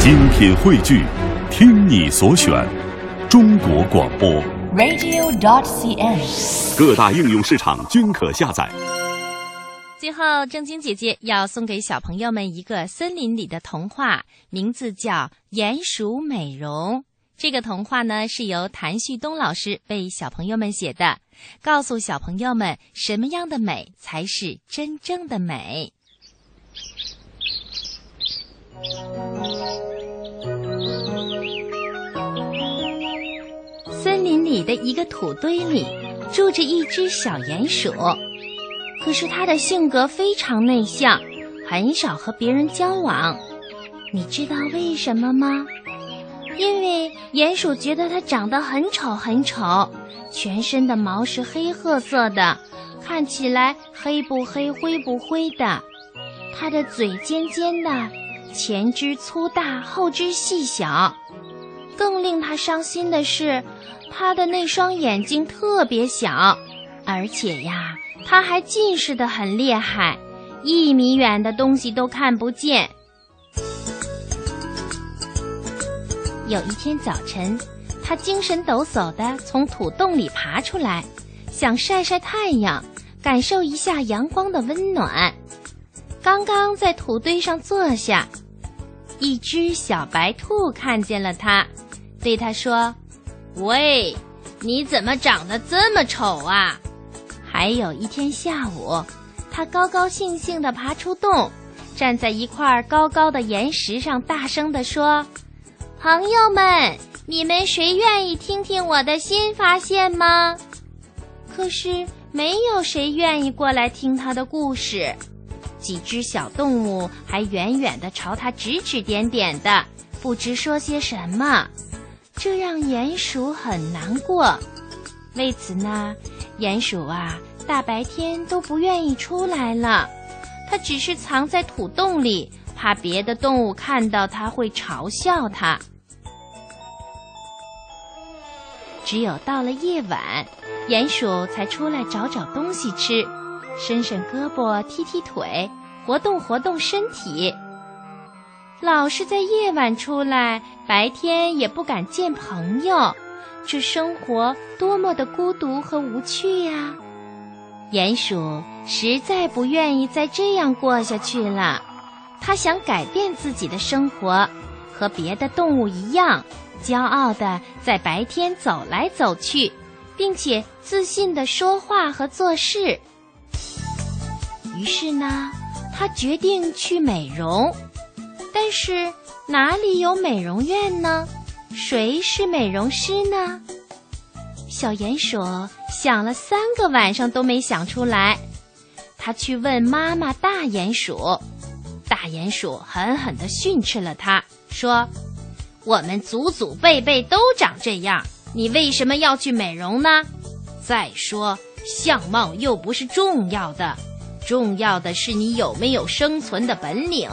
精品汇聚，听你所选，中国广播。radio.dot.cn，。各大应用市场均可下载。最后，正晶姐姐要送给小朋友们一个森林里的童话，名字叫《鼹鼠美容》。这个童话呢是由谭旭东老师为小朋友们写的，告诉小朋友们什么样的美才是真正的美。里的一个土堆里住着一只小鼹鼠，可是它的性格非常内向，很少和别人交往。你知道为什么吗？因为鼹鼠觉得它长得很丑很丑，全身的毛是黑褐色的，看起来黑不黑灰不灰的。它的嘴尖尖的，前肢粗大，后肢细小。更令他伤心的是，他的那双眼睛特别小，而且呀，他还近视的很厉害，一米远的东西都看不见。有一天早晨，他精神抖擞地从土洞里爬出来，想晒晒太阳，感受一下阳光的温暖。刚刚在土堆上坐下，一只小白兔看见了他。对他说：“喂，你怎么长得这么丑啊？”还有一天下午，他高高兴兴地爬出洞，站在一块高高的岩石上，大声地说：“朋友们，你们谁愿意听听我的新发现吗？”可是没有谁愿意过来听他的故事。几只小动物还远远地朝他指指点点的，不知说些什么。这让鼹鼠很难过，为此呢，鼹鼠啊，大白天都不愿意出来了。它只是藏在土洞里，怕别的动物看到它会嘲笑它。只有到了夜晚，鼹鼠才出来找找东西吃，伸伸胳膊，踢踢腿，活动活动身体。老是在夜晚出来，白天也不敢见朋友，这生活多么的孤独和无趣呀！鼹鼠实在不愿意再这样过下去了，它想改变自己的生活，和别的动物一样，骄傲地在白天走来走去，并且自信地说话和做事。于是呢，它决定去美容。但是哪里有美容院呢？谁是美容师呢？小鼹鼠想了三个晚上都没想出来。他去问妈妈大鼹鼠，大鼹鼠狠狠地训斥了他，说：“我们祖祖辈辈都长这样，你为什么要去美容呢？再说，相貌又不是重要的，重要的是你有没有生存的本领。”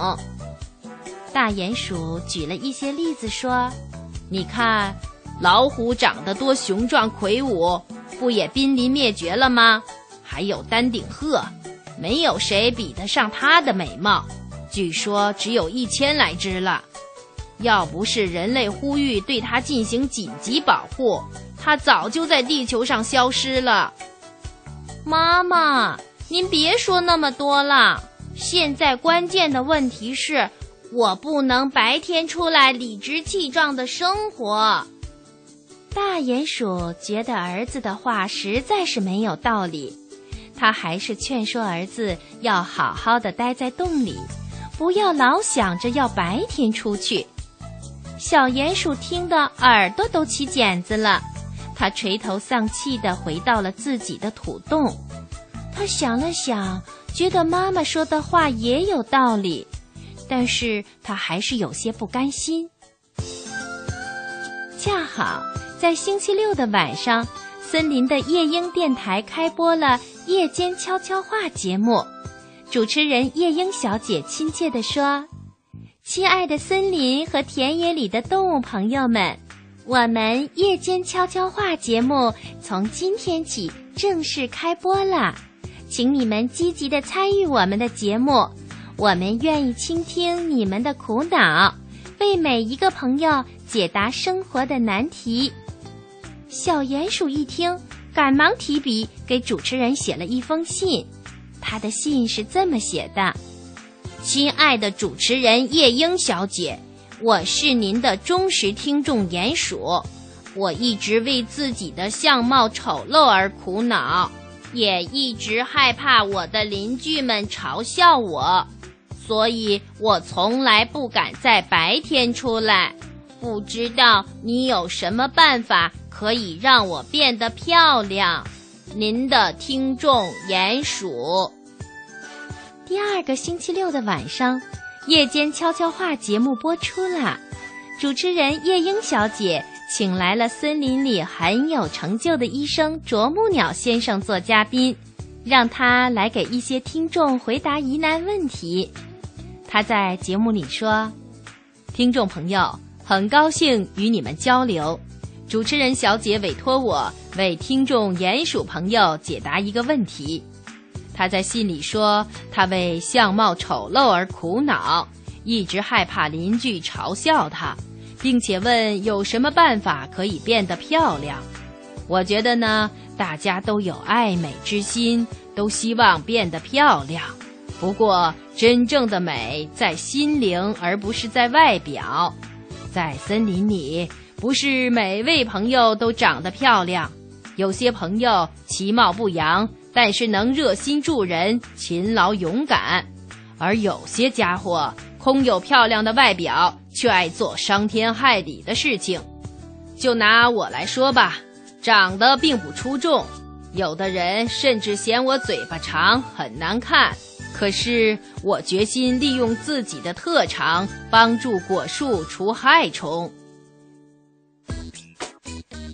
大鼹鼠举了一些例子说：“你看，老虎长得多雄壮魁梧，不也濒临灭绝了吗？还有丹顶鹤，没有谁比得上它的美貌，据说只有一千来只了。要不是人类呼吁对它进行紧急保护，它早就在地球上消失了。”妈妈，您别说那么多了，现在关键的问题是。我不能白天出来理直气壮的生活。大鼹鼠觉得儿子的话实在是没有道理，他还是劝说儿子要好好的待在洞里，不要老想着要白天出去。小鼹鼠听得耳朵都起茧子了，他垂头丧气的回到了自己的土洞。他想了想，觉得妈妈说的话也有道理。但是他还是有些不甘心。恰好在星期六的晚上，森林的夜莺电台开播了夜间悄悄话节目。主持人夜莺小姐亲切地说：“亲爱的森林和田野里的动物朋友们，我们夜间悄悄话节目从今天起正式开播了，请你们积极地参与我们的节目。”我们愿意倾听你们的苦恼，为每一个朋友解答生活的难题。小鼹鼠一听，赶忙提笔给主持人写了一封信。他的信是这么写的：“亲爱的主持人夜莺小姐，我是您的忠实听众鼹鼠。我一直为自己的相貌丑陋而苦恼，也一直害怕我的邻居们嘲笑我，所以我从来不敢在白天出来。不知道你有什么办法？”可以让我变得漂亮。您的听众鼹鼠。第二个星期六的晚上，夜间悄悄话节目播出了。主持人夜莺小姐请来了森林里很有成就的医生啄木鸟先生做嘉宾，让他来给一些听众回答疑难问题。他在节目里说：“听众朋友，很高兴与你们交流。”主持人小姐委托我为听众鼹鼠朋友解答一个问题。他在信里说，他为相貌丑陋而苦恼，一直害怕邻居嘲笑他，并且问有什么办法可以变得漂亮。我觉得呢，大家都有爱美之心，都希望变得漂亮。不过，真正的美在心灵，而不是在外表。在森林里。不是每位朋友都长得漂亮，有些朋友其貌不扬，但是能热心助人、勤劳勇敢；而有些家伙空有漂亮的外表，却爱做伤天害理的事情。就拿我来说吧，长得并不出众，有的人甚至嫌我嘴巴长很难看。可是我决心利用自己的特长，帮助果树除害虫。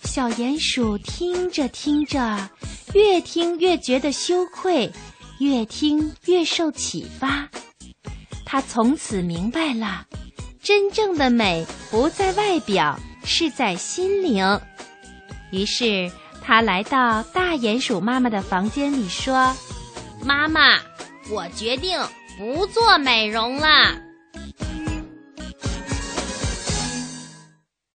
小鼹鼠听着听着，越听越觉得羞愧，越听越受启发。他从此明白了，真正的美不在外表，是在心灵。于是他来到大鼹鼠妈妈的房间里，说：“妈妈，我决定不做美容了。”